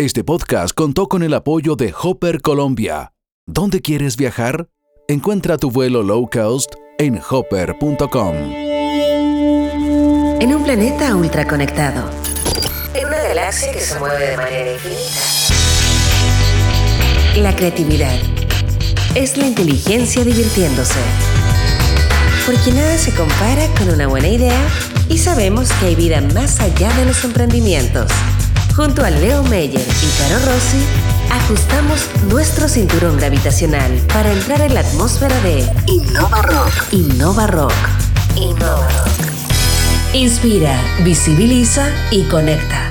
Este podcast contó con el apoyo de Hopper Colombia. ¿Dónde quieres viajar? Encuentra tu vuelo low cost en hopper.com. En un planeta ultraconectado. En una galaxia que se mueve de manera infinita. La creatividad es la inteligencia divirtiéndose. Porque nada se compara con una buena idea y sabemos que hay vida más allá de los emprendimientos. Junto a Leo Meyer y Caro Rossi, ajustamos nuestro cinturón gravitacional para entrar en la atmósfera de Innova Rock. Innova Rock. Innova Rock. Inspira, visibiliza y conecta.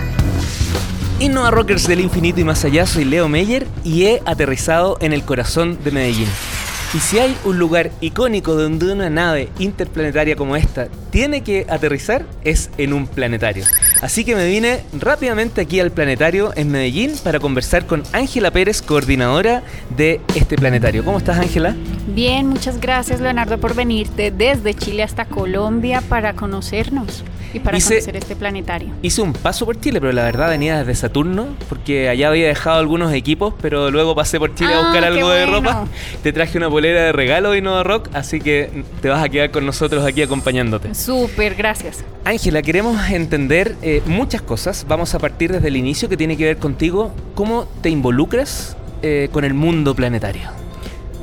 Innova Rockers del infinito y más allá, soy Leo Meyer y he aterrizado en el corazón de Medellín. Y si hay un lugar icónico donde una nave interplanetaria como esta tiene que aterrizar, es en un planetario. Así que me vine rápidamente aquí al planetario en Medellín para conversar con Ángela Pérez, coordinadora de este planetario. ¿Cómo estás, Ángela? Bien, muchas gracias, Leonardo, por venirte desde Chile hasta Colombia para conocernos y para conocer este planetario. Hice un paso por Chile, pero la verdad venía desde Saturno, porque allá había dejado algunos equipos, pero luego pasé por Chile a Ah, buscar algo de ropa. Te traje una polera de regalo de Innova Rock, así que te vas a quedar con nosotros aquí acompañándote. Súper, gracias. Ángela, queremos entender eh, muchas cosas. Vamos a partir desde el inicio que tiene que ver contigo. ¿Cómo te involucras eh, con el mundo planetario?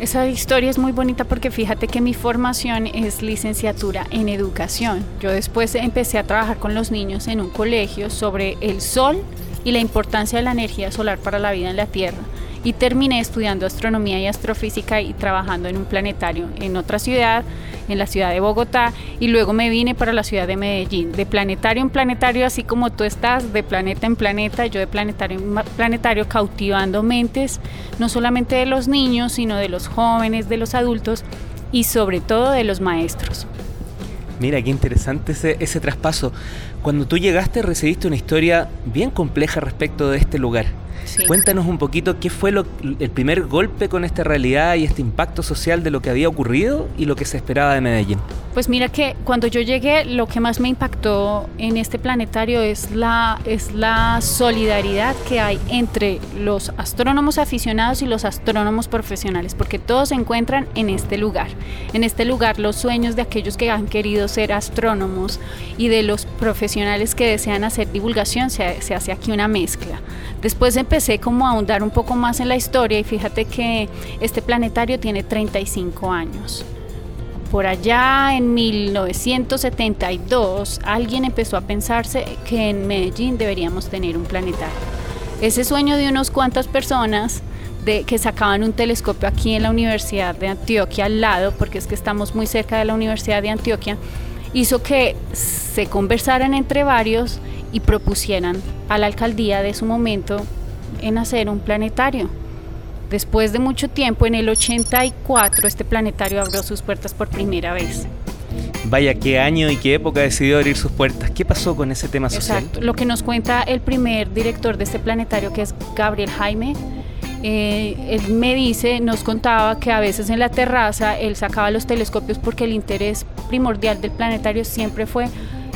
Esa historia es muy bonita porque fíjate que mi formación es licenciatura en educación. Yo después empecé a trabajar con los niños en un colegio sobre el sol y la importancia de la energía solar para la vida en la Tierra. Y terminé estudiando astronomía y astrofísica y trabajando en un planetario en otra ciudad, en la ciudad de Bogotá, y luego me vine para la ciudad de Medellín. De planetario en planetario, así como tú estás, de planeta en planeta, yo de planetario en planetario, cautivando mentes, no solamente de los niños, sino de los jóvenes, de los adultos y sobre todo de los maestros. Mira, qué interesante ese, ese traspaso. Cuando tú llegaste recibiste una historia bien compleja respecto de este lugar. Sí. Cuéntanos un poquito qué fue lo- el primer golpe con esta realidad y este impacto social de lo que había ocurrido y lo que se esperaba de Medellín. Pues mira que cuando yo llegué, lo que más me impactó en este planetario es la, es la solidaridad que hay entre los astrónomos aficionados y los astrónomos profesionales, porque todos se encuentran en este lugar. En este lugar los sueños de aquellos que han querido ser astrónomos y de los profesionales que desean hacer divulgación, se, se hace aquí una mezcla. Después empecé como a ahondar un poco más en la historia y fíjate que este planetario tiene 35 años. Por allá en 1972 alguien empezó a pensarse que en Medellín deberíamos tener un planetario. Ese sueño de unos cuantas personas de, que sacaban un telescopio aquí en la Universidad de Antioquia al lado, porque es que estamos muy cerca de la Universidad de Antioquia, hizo que se conversaran entre varios y propusieran a la alcaldía de su momento en hacer un planetario. Después de mucho tiempo, en el 84, este planetario abrió sus puertas por primera vez. Vaya, qué año y qué época decidió abrir sus puertas. ¿Qué pasó con ese tema social? Exacto. Lo que nos cuenta el primer director de este planetario, que es Gabriel Jaime, eh, él me dice, nos contaba que a veces en la terraza él sacaba los telescopios porque el interés primordial del planetario siempre fue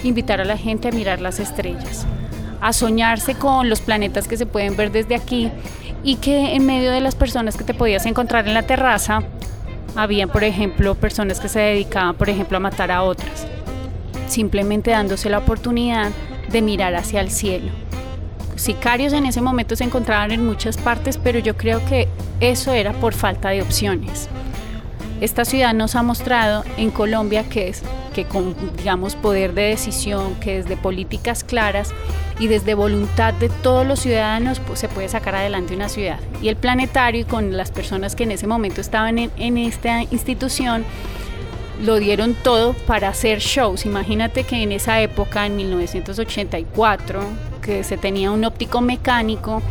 invitar a la gente a mirar las estrellas, a soñarse con los planetas que se pueden ver desde aquí y que en medio de las personas que te podías encontrar en la terraza, habían, por ejemplo, personas que se dedicaban, por ejemplo, a matar a otras, simplemente dándose la oportunidad de mirar hacia el cielo. Sicarios en ese momento se encontraban en muchas partes, pero yo creo que eso era por falta de opciones. Esta ciudad nos ha mostrado en Colombia que es que con digamos poder de decisión, que desde políticas claras y desde voluntad de todos los ciudadanos pues, se puede sacar adelante una ciudad. Y el planetario y con las personas que en ese momento estaban en, en esta institución lo dieron todo para hacer shows. Imagínate que en esa época, en 1984, que se tenía un óptico mecánico,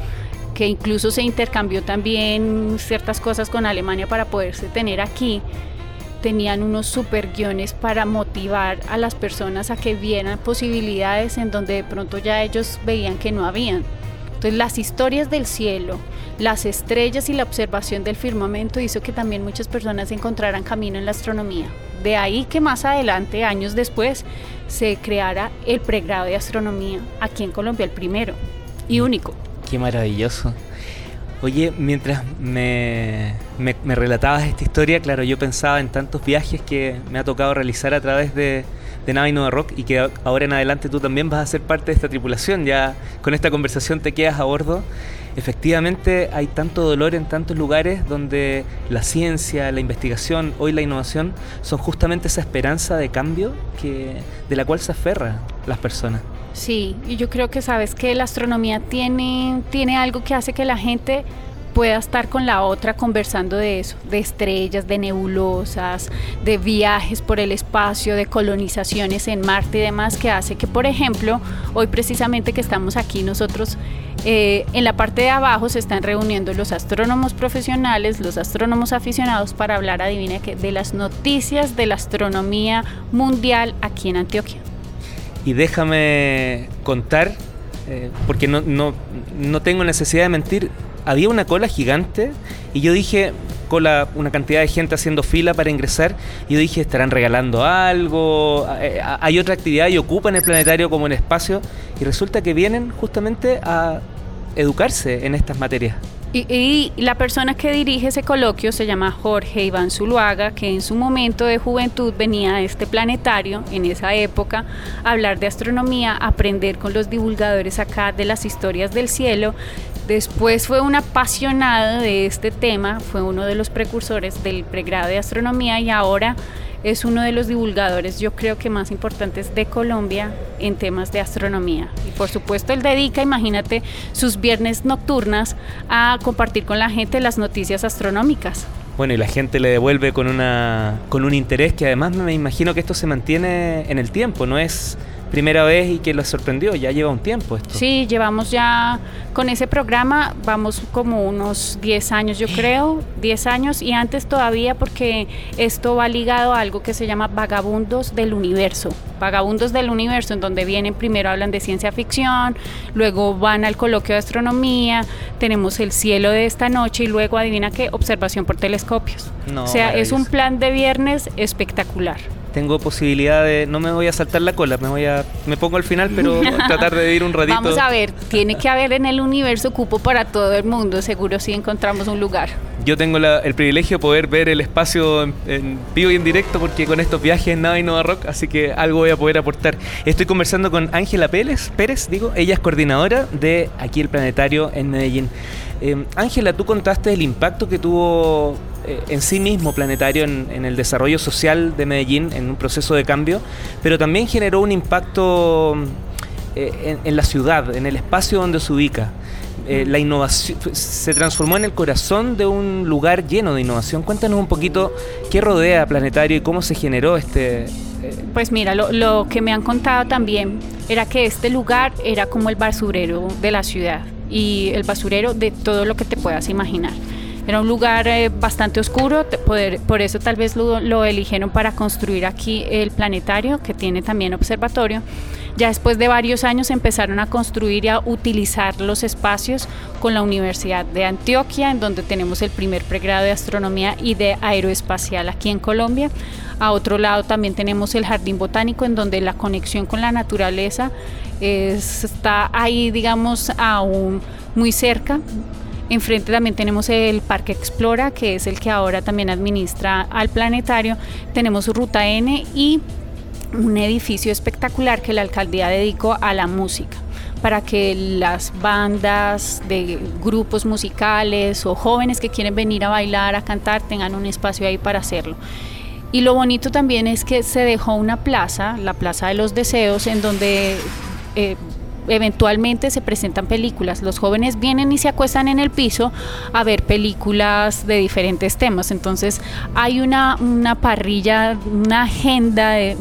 que incluso se intercambió también ciertas cosas con Alemania para poderse tener aquí, tenían unos super guiones para motivar a las personas a que vieran posibilidades en donde de pronto ya ellos veían que no habían. Entonces las historias del cielo, las estrellas y la observación del firmamento hizo que también muchas personas encontraran camino en la astronomía. De ahí que más adelante, años después, se creara el pregrado de astronomía aquí en Colombia, el primero y único. Qué maravilloso. Oye, mientras me, me, relatabas esta historia, claro, yo pensaba en tantos viajes que me ha tocado realizar a través de, de Nave Nova Rock y que ahora en adelante tú también vas a ser parte de esta tripulación. Ya con esta conversación te quedas a bordo. Efectivamente, hay tanto dolor en tantos lugares donde la ciencia, la investigación, hoy la innovación son justamente esa esperanza de cambio que, de la cual se aferran las personas. Sí, y yo creo que sabes que la astronomía tiene, tiene algo que hace que la gente pueda estar con la otra conversando de eso, de estrellas, de nebulosas, de viajes por el espacio, de colonizaciones en Marte y demás, que hace que, por ejemplo, hoy precisamente que estamos aquí nosotros, eh, en la parte de abajo se están reuniendo los astrónomos profesionales, los astrónomos aficionados para hablar, adivina que, de las noticias de la astronomía mundial aquí en Antioquia. Y déjame contar, eh, porque no, no, tengo necesidad de mentir, había una cola gigante y yo dije, cola, una cantidad de gente haciendo fila para ingresar, y yo dije, estarán regalando algo, eh, hay otra actividad y ocupan el planetario como un espacio, y resulta que vienen justamente a educarse en estas materias. Y, la persona que dirige ese coloquio se llama Jorge Iván Zuluaga, que en su momento de juventud venía a este planetario, en esa época, a hablar de astronomía, aprender con los divulgadores acá de las historias del cielo. Después fue un apasionado de este tema, fue uno de los precursores del pregrado de astronomía y ahora es uno de los divulgadores, yo creo que más importantes de Colombia en temas de astronomía. Y por supuesto, él dedica, imagínate, sus viernes nocturnas a compartir con la gente las noticias astronómicas. Bueno, y la gente le devuelve con, una, con un interés que además me imagino que esto se mantiene en el tiempo, no es primera vez y que lo sorprendió, ya lleva un tiempo esto. Sí, llevamos ya con ese programa, vamos como unos 10 años yo creo, 10 años y antes todavía porque esto va ligado a algo que se llama Vagabundos del Universo. Vagabundos del Universo, en donde vienen, primero hablan de ciencia ficción, luego van al coloquio de astronomía, tenemos el cielo de esta noche y luego, adivina qué, observación por telescopios. o sea, es un plan de viernes espectacular tengo posibilidad de no me voy a saltar la cola, me voy a me pongo al final, pero tratar de ir un ratito. Vamos a ver, tiene que haber en el universo cupo para todo el mundo, seguro si encontramos un lugar. Yo tengo el privilegio de poder ver el espacio en, vivo y en directo porque con estos viajes en Nada y Nova Rock, así que algo voy a poder aportar. Estoy conversando con Ángela Pérez, Pérez, digo, ella es coordinadora de aquí el planetario en Medellín. Eh, Ángela, tú contaste el impacto que tuvo eh, en sí mismo planetario en, el desarrollo social de Medellín, en un proceso de cambio, pero también generó un impacto eh, en, la ciudad, en el espacio donde se ubica. la innovación se transformó en el corazón de un lugar lleno de innovación. Cuéntanos un poquito qué rodea Planetario y cómo se generó este... Pues mira, lo, lo que me han contado también era que este lugar era como el basurero de la ciudad y el basurero de todo lo que te puedas imaginar. Era un lugar eh, bastante oscuro, poder, por eso tal vez lo, lo, eligieron para construir aquí el planetario, que tiene también observatorio. Ya después de varios años empezaron a construir y a utilizar los espacios con la Universidad de Antioquia, en donde tenemos el primer pregrado de astronomía y de aeroespacial aquí en Colombia. A otro lado también tenemos el Jardín Botánico, en donde la conexión con la naturaleza está ahí, digamos, aún muy cerca. Enfrente también tenemos el Parque Explora, que es el que ahora también administra al planetario. Tenemos Ruta N y un edificio espectacular que la alcaldía dedicó a la música para que las bandas de grupos musicales o jóvenes que quieren venir a bailar, a cantar, tengan un espacio ahí para hacerlo. Y lo bonito también es que se dejó una plaza, la Plaza de los Deseos, en donde eh, eventualmente se presentan películas. Los jóvenes vienen y se acuestan en el piso a ver películas de diferentes temas. Entonces hay una, una parrilla, una agenda de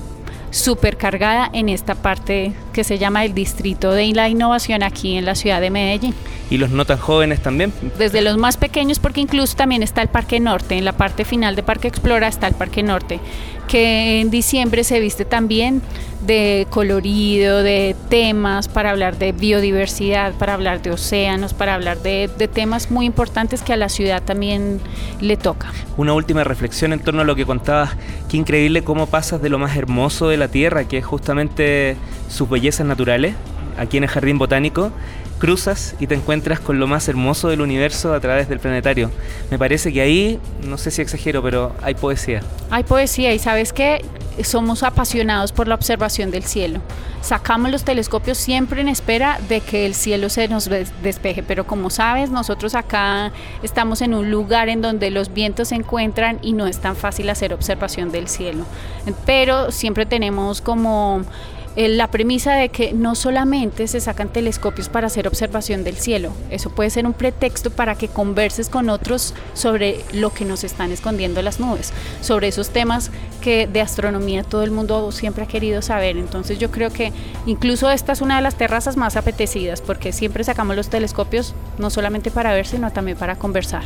supercargada en esta parte que se llama el Distrito de la Innovación aquí en la ciudad de Medellín. ¿Y los no tan jóvenes también? Desde los más pequeños, porque incluso también está el Parque Norte, en la parte final de Parque Explora está el Parque Norte, que en diciembre se viste también de colorido, de temas para hablar de biodiversidad, para hablar de océanos, para hablar de, temas muy importantes que a la ciudad también le toca. Una última reflexión en torno a lo que contabas, qué increíble cómo pasas de lo más hermoso de la Tierra, que es justamente sus bellezas naturales, aquí en el Jardín Botánico, cruzas y te encuentras con lo más hermoso del universo a través del planetario. Me parece que ahí, no sé si exagero, pero hay poesía. Hay poesía y sabes que somos apasionados por la observación del cielo. Sacamos los telescopios siempre en espera de que el cielo se nos despeje, pero como sabes, nosotros acá estamos en un lugar en donde los vientos se encuentran y no es tan fácil hacer observación del cielo. Pero siempre tenemos como la premisa de que no solamente se sacan telescopios para hacer observación del cielo, eso puede ser un pretexto para que converses con otros sobre lo que nos están escondiendo las nubes, sobre esos temas que de astronomía todo el mundo siempre ha querido saber. Entonces yo creo que incluso esta es una de las terrazas más apetecidas porque siempre sacamos los telescopios no solamente para ver, sino también para conversar.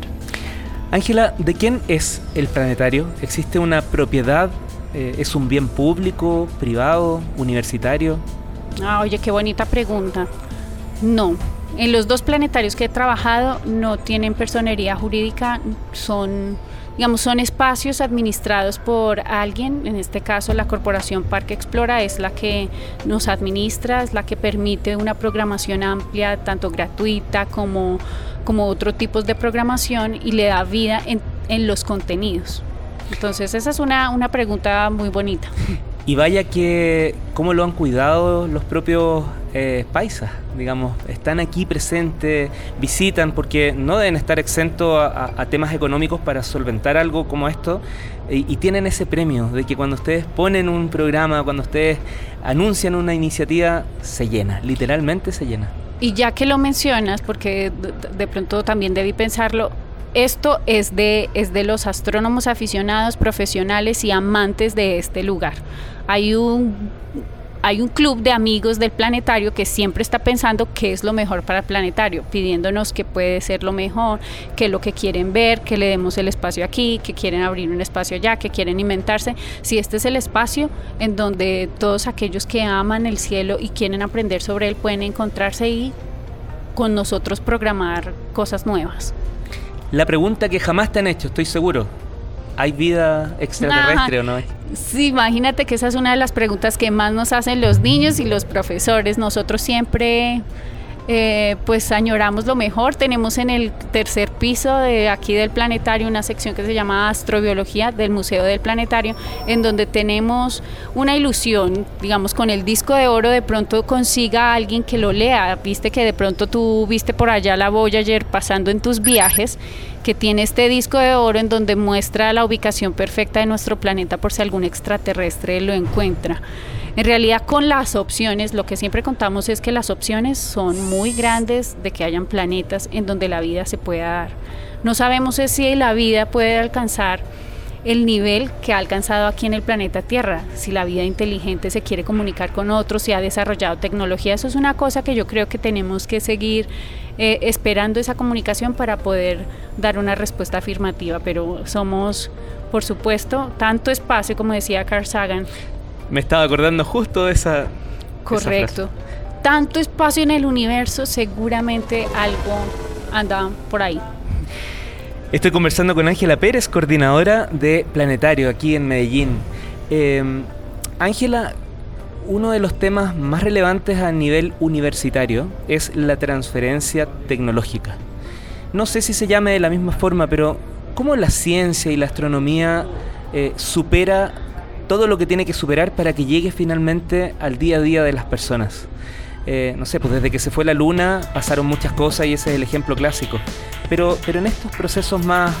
Ángela, ¿de quién es el planetario? ¿Existe una propiedad eh, ¿Es un bien público, privado, universitario? Ah, oye, qué bonita pregunta. No, en los dos planetarios que he trabajado no tienen personería jurídica, son, digamos, son espacios administrados por alguien, en este caso la Corporación Parque Explora es la que nos administra, es la que permite una programación amplia, tanto gratuita como, como otros tipos de programación y le da vida en, en los contenidos. Entonces esa es una, una pregunta muy bonita. Y vaya que, ¿cómo lo han cuidado los propios eh, paisas? Digamos, están aquí presentes, visitan, porque no deben estar exentos a, temas económicos para solventar algo como esto, y, y, tienen ese premio de que cuando ustedes ponen un programa, cuando ustedes anuncian una iniciativa, se llena, literalmente se llena. Y ya que lo mencionas, porque de pronto también debí pensarlo, esto es de, es de los astrónomos aficionados, profesionales y amantes de este lugar. Hay un, hay un club de amigos del planetario que siempre está pensando qué es lo mejor para el planetario, pidiéndonos qué puede ser lo mejor, qué es lo que quieren ver, que le demos el espacio aquí, que quieren abrir un espacio allá, que quieren inventarse. Si este es el espacio en donde todos aquellos que aman el cielo y quieren aprender sobre él pueden encontrarse y con nosotros programar cosas nuevas. La pregunta que jamás te han hecho, estoy seguro. ¿Hay vida extraterrestre o no? Sí, imagínate que esa es una de las preguntas que más nos hacen los niños y los profesores. Nosotros siempre eh, pues añoramos lo mejor. Tenemos en el tercer piso de aquí del planetario una sección que se llama Astrobiología del Museo del Planetario, en donde tenemos una ilusión, digamos, con el disco de oro, de pronto consiga alguien que lo lea. Viste que de pronto tú viste por allá la Voyager pasando en tus viajes que tiene este disco de oro en donde muestra la ubicación perfecta de nuestro planeta por si algún extraterrestre lo encuentra. En realidad con las opciones, lo que siempre contamos es que las opciones son muy grandes de que hayan planetas en donde la vida se pueda dar. No sabemos si la vida puede alcanzar el nivel que ha alcanzado aquí en el planeta Tierra, si la vida inteligente se quiere comunicar con otros, si ha desarrollado tecnología, eso es una cosa que yo creo que tenemos que seguir eh, esperando esa comunicación para poder dar una respuesta afirmativa, pero somos, por supuesto, tanto espacio, como decía Carl Sagan, me estaba acordando justo de esa. Correcto. Tanto espacio en el universo, seguramente algo anda por ahí. Estoy conversando con Ángela Pérez, coordinadora de Planetario aquí en Medellín. Em, Ángela, uno de los temas más relevantes a nivel universitario es la transferencia tecnológica. No sé si se llame de la misma forma, pero ¿cómo la ciencia y la astronomía eh, supera todo lo que tiene que superar para que llegue finalmente al día a día de las personas. Eh, no sé, pues desde que se fue la luna pasaron muchas cosas y ese es el ejemplo clásico. Pero, pero en estos procesos más,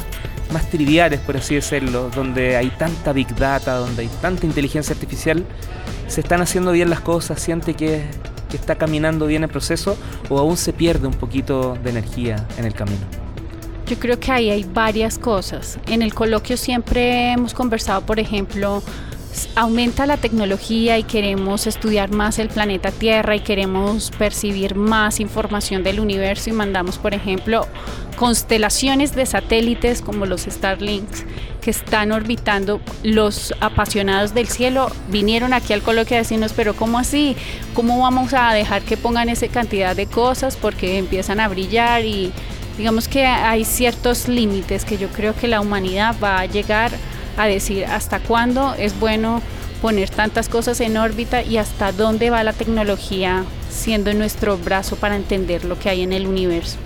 más triviales, por así decirlo, donde hay tanta big data, donde hay tanta inteligencia artificial, se están haciendo bien las cosas, siente que, está caminando bien el proceso o aún se pierde un poquito de energía en el camino. Yo creo que ahí hay varias cosas. En el coloquio siempre hemos conversado, por ejemplo, aumenta la tecnología y queremos estudiar más el planeta Tierra y queremos percibir más información del universo y mandamos, por ejemplo, constelaciones de satélites como los Starlinks que están orbitando. Los apasionados del cielo vinieron aquí al coloquio a decirnos pero cómo así cómo vamos a dejar que pongan esa cantidad de cosas porque empiezan a brillar y digamos que hay ciertos límites que yo creo que la humanidad va a llegar a decir hasta cuándo es bueno poner tantas cosas en órbita y hasta dónde va la tecnología siendo nuestro brazo para entender lo que hay en el universo.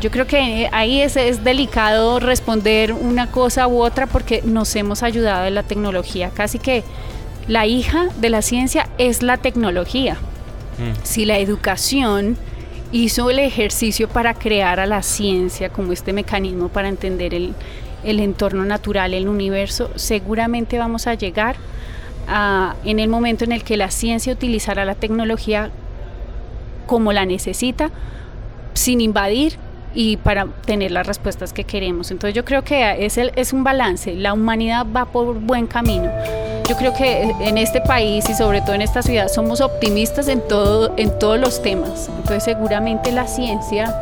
Yo creo que ahí es, es, delicado responder una cosa u otra porque nos hemos ayudado de la tecnología. Casi que la hija de la ciencia es la tecnología. Mm. Si la educación hizo el ejercicio para crear a la ciencia como este mecanismo para entender el, el entorno natural, el universo, seguramente vamos a llegar a, en el momento en el que la ciencia utilizará la tecnología como la necesita, sin invadir y para tener las respuestas que queremos. Entonces yo creo que es, el, es un balance, la humanidad va por buen camino. Yo creo que en este país y sobre todo en esta ciudad somos optimistas en, todo, en todos los temas. Entonces seguramente la ciencia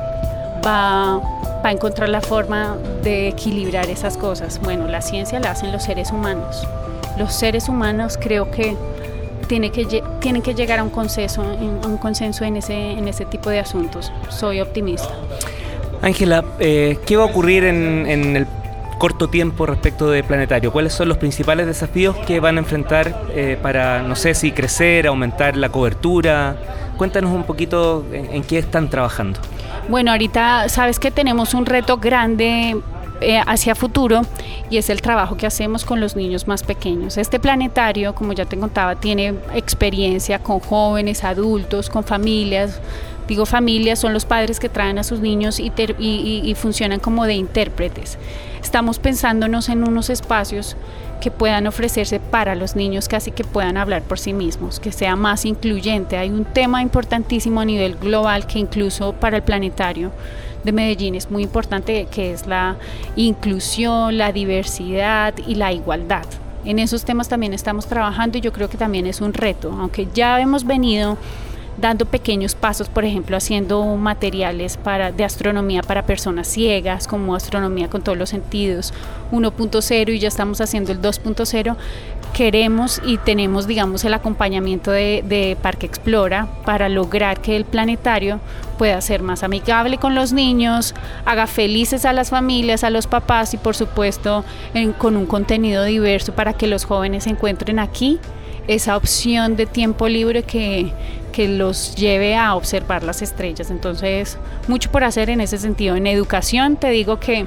va, va a encontrar la forma de equilibrar esas cosas. Bueno, la ciencia la hacen los seres humanos. Los seres humanos creo que tiene que, tienen que llegar a un consenso, un consenso en, ese, en ese tipo de asuntos. Soy optimista. Ángela, eh, ¿qué va a ocurrir en, en, el corto tiempo respecto de Planetario? ¿Cuáles son los principales desafíos que van a enfrentar eh, para, no sé si crecer, aumentar la cobertura? Cuéntanos un poquito en, en qué están trabajando. Bueno, ahorita sabes que tenemos un reto grande eh, hacia futuro y es el trabajo que hacemos con los niños más pequeños. Este planetario, como ya te contaba, tiene experiencia con jóvenes, adultos, con familias. Digo familias, son los padres que traen a sus niños y, funcionan como de intérpretes. Estamos pensándonos en unos espacios que puedan ofrecerse para los niños, casi que puedan hablar por sí mismos, que sea más incluyente. Hay un tema importantísimo a nivel global que incluso para el planetario de Medellín es muy importante, que es la inclusión, la diversidad y la igualdad. En esos temas también estamos trabajando y yo creo que también es un reto, aunque ya hemos venido dando pequeños pasos, por ejemplo, haciendo materiales para, de astronomía para personas ciegas, como astronomía con todos los sentidos 1.0 y ya estamos haciendo el 2.0. Queremos y tenemos, digamos, el acompañamiento de, Parque Explora para lograr que el planetario pueda ser más amigable con los niños, haga felices a las familias, a los papás y, por supuesto, con un contenido diverso para que los jóvenes encuentren aquí esa opción de tiempo libre que, que los lleve a observar las estrellas. Entonces, mucho por hacer en ese sentido. En educación te digo que...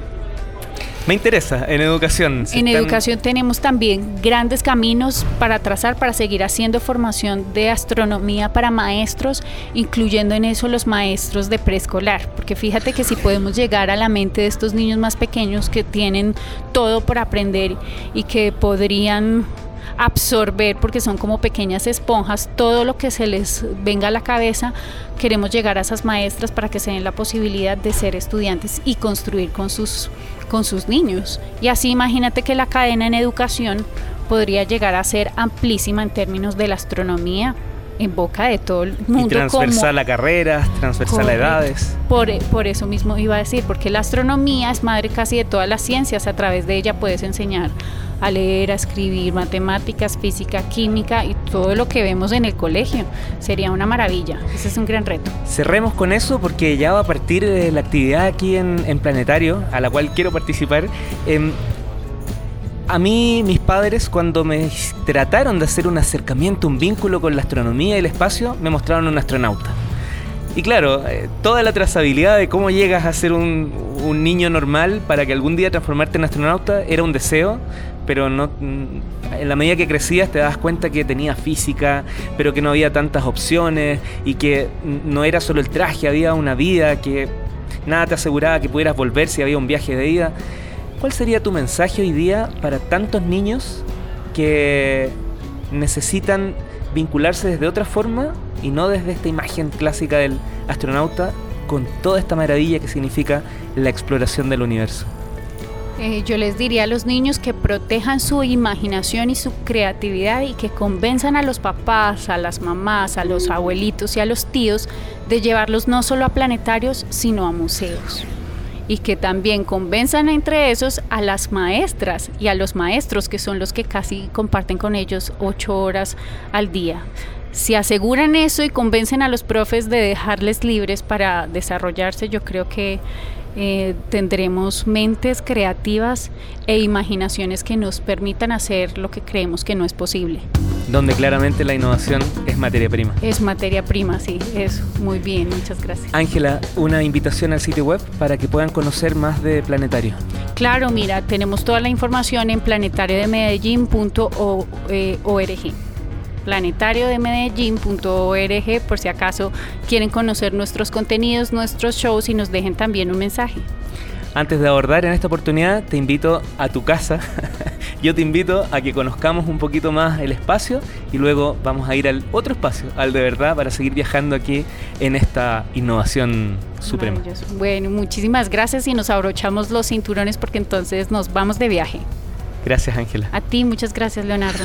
Me interesa, en educación. En educación tenemos también grandes caminos para trazar, para seguir haciendo formación de astronomía para maestros, incluyendo en eso los maestros de preescolar, porque fíjate que si podemos llegar a la mente de estos niños más pequeños que tienen todo por aprender y que podrían absorber, porque son como pequeñas esponjas, todo lo que se les venga a la cabeza. Queremos llegar a esas maestras para que se den la posibilidad de ser estudiantes y construir con sus, con sus niños. Y así imagínate que la cadena en educación podría llegar a ser amplísima en términos de la astronomía, en boca de todo el mundo. Y transversal a carreras, transversal a edades. Por, por, eso mismo iba a decir, porque la astronomía es madre casi de todas las ciencias, a través de ella puedes enseñar a leer, a escribir, matemáticas, física, química y todo lo que vemos en el colegio. Sería una maravilla. Ese es un gran reto. Cerremos con eso porque ya va a partir de la actividad aquí en, en Planetario, a la cual quiero participar. Eh, a mí, mis padres, cuando me trataron de hacer un acercamiento, un vínculo con la astronomía y el espacio, me mostraron un astronauta. Y claro, eh, toda la trazabilidad de cómo llegas a ser un, niño normal para que algún día transformarte en astronauta era un deseo, pero no, mm, en la medida que crecías te das cuenta que tenía física, pero que no había tantas opciones y que no era solo el traje, había una vida que nada te aseguraba que pudieras volver si había un viaje de ida. ¿Cuál sería tu mensaje hoy día para tantos niños que necesitan vincularse desde otra forma y no desde esta imagen clásica del astronauta con toda esta maravilla que significa la exploración del universo? Eh, yo les diría a los niños que protejan su imaginación y su creatividad y que convenzan a los papás, a las mamás, a los abuelitos y a los tíos de llevarlos no solo a planetarios, sino a museos. Y que también convenzan entre esos a las maestras y a los maestros, que son los que casi comparten con ellos ocho horas al día. Si aseguran eso y convencen a los profes de dejarles libres para desarrollarse, yo creo que eh, tendremos mentes creativas e imaginaciones que nos permitan hacer lo que creemos que no es posible. Donde claramente la innovación es materia prima. Es materia prima, sí, es muy bien, muchas gracias. Ángela, una invitación al sitio web para que puedan conocer más de Planetario. Claro, mira, tenemos toda la información en planetariodemedellín.org planetariodemedellín.org por si acaso quieren conocer nuestros contenidos, nuestros shows y nos dejen también un mensaje. Antes de abordar en esta oportunidad, te invito a tu casa. Yo te invito a que conozcamos un poquito más el espacio y luego vamos a ir al otro espacio, al de verdad, para seguir viajando aquí en esta innovación suprema. Bueno, muchísimas gracias y nos abrochamos los cinturones porque entonces nos vamos de viaje. Gracias, Ángela. A ti, muchas gracias, Leonardo.